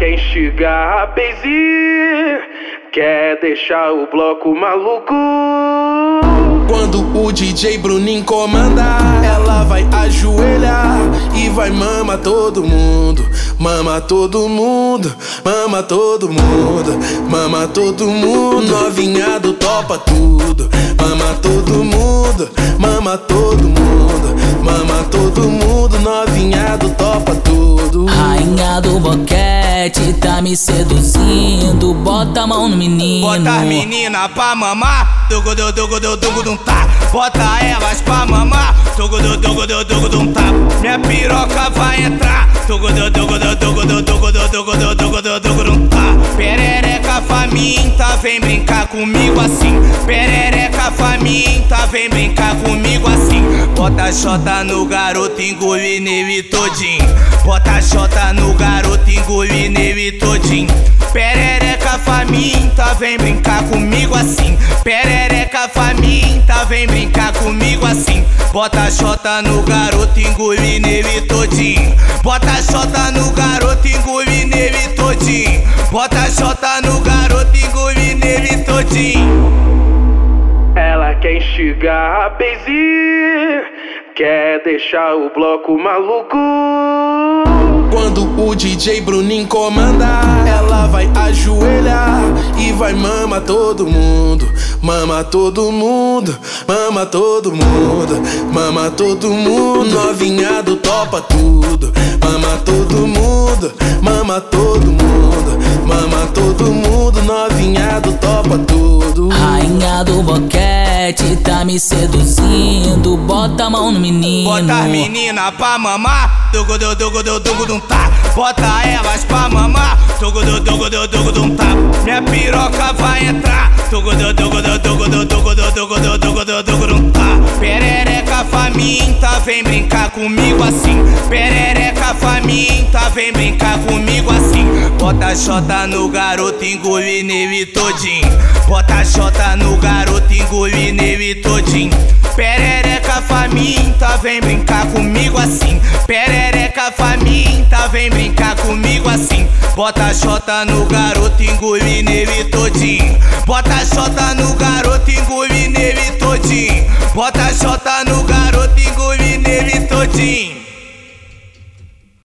quer instigar a Beizi, quer deixar o bloco maluco. Quando o DJ Bruninho comanda, ela vai ajoelhar e vai mama todo mundo, mama todo mundo, mama todo mundo, mama todo mundo. Novinha do topa tudo, mama todo mundo, mama todo mundo, mama todo mundo. Novinha do topa tudo. Rainha do boquete tá me seduzindo, bota a mão no menino. Bota as menina pra mamar, dugu du dugu du dugu dum tá. Bota elas pra mamar, dugu du dugu du dugu dum tá. Minha piroca vai entrar, dugu du dugu du dugu du dugu du dugu du dugu du dugu dum tá. Faminta, vem brincar comigo assim. Perereca faminta, vem brincar comigo assim. Bota a xota no garoto, engole nele todinho. Bota a xota no garoto, engole nele todinho. Perereca faminta, vem brincar comigo assim. Perereca faminta, vem brincar comigo assim. Bota a xota no garoto, engole nele todinho. Bota a xota no garoto, engole nele todinho. Bota a quer instigar a Beizi, quer deixar o bloco maluco. Quando o DJ Bruninho comanda, ela vai ajoelhar e vai mama todo mundo, mama todo mundo, mama todo mundo, mama todo mundo. Novinha do topa tudo, mama todo mundo, mama todo mundo, mama todo mundo. Novinha do topa tudo. Rainha do boquete tá me seduzindo, bota a mão no menino. Bota as menina pra mamar, dugu du dugu du dugu dum tá. Bota elas pra mamar, dugu du dugu du dugu dum tá. Minha piroca vai entrar, dugu du dugu du dugu du dugu du dugu dum tá. Perereca faminta, vem brincar comigo assim. Perereca faminta, vem brincar comigo assim. Bota xota no garoto, engole nele todinho. Bota xota no garoto, engole nele todinho. Perereca faminta, vem brincar comigo assim. Perereca faminta, vem brincar comigo assim. Bota xota no garoto, engole nele todinho. Bota xota no garoto, engole nele todinho. Bota xota no garoto, engole nele todinho.